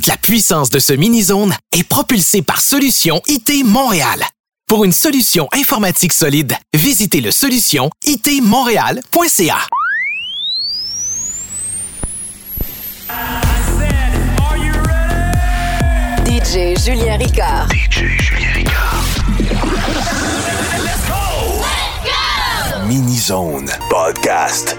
Toute la puissance de ce mini-zone est propulsée par Solution IT Montréal. Pour une solution informatique solide, visitez le solution itmontréal.ca. DJ Julien Ricard. DJ Julien Ricard. Let's go! Let's go! Mini Zone Podcast.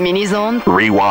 Mini-zone. Mini-zone. Rewind.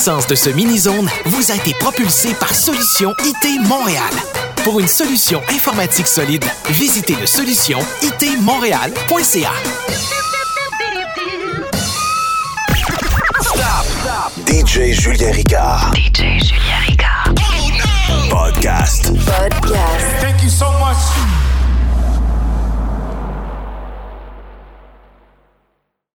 puissance de ce mini-zone vous a été propulsé par Solution IT Montréal. Pour une solution informatique solide, visitez le solution itmontréal.ca. DJ Julien Ricard. DJ Julien Ricard. Podcast. Podcast. Thank you so much.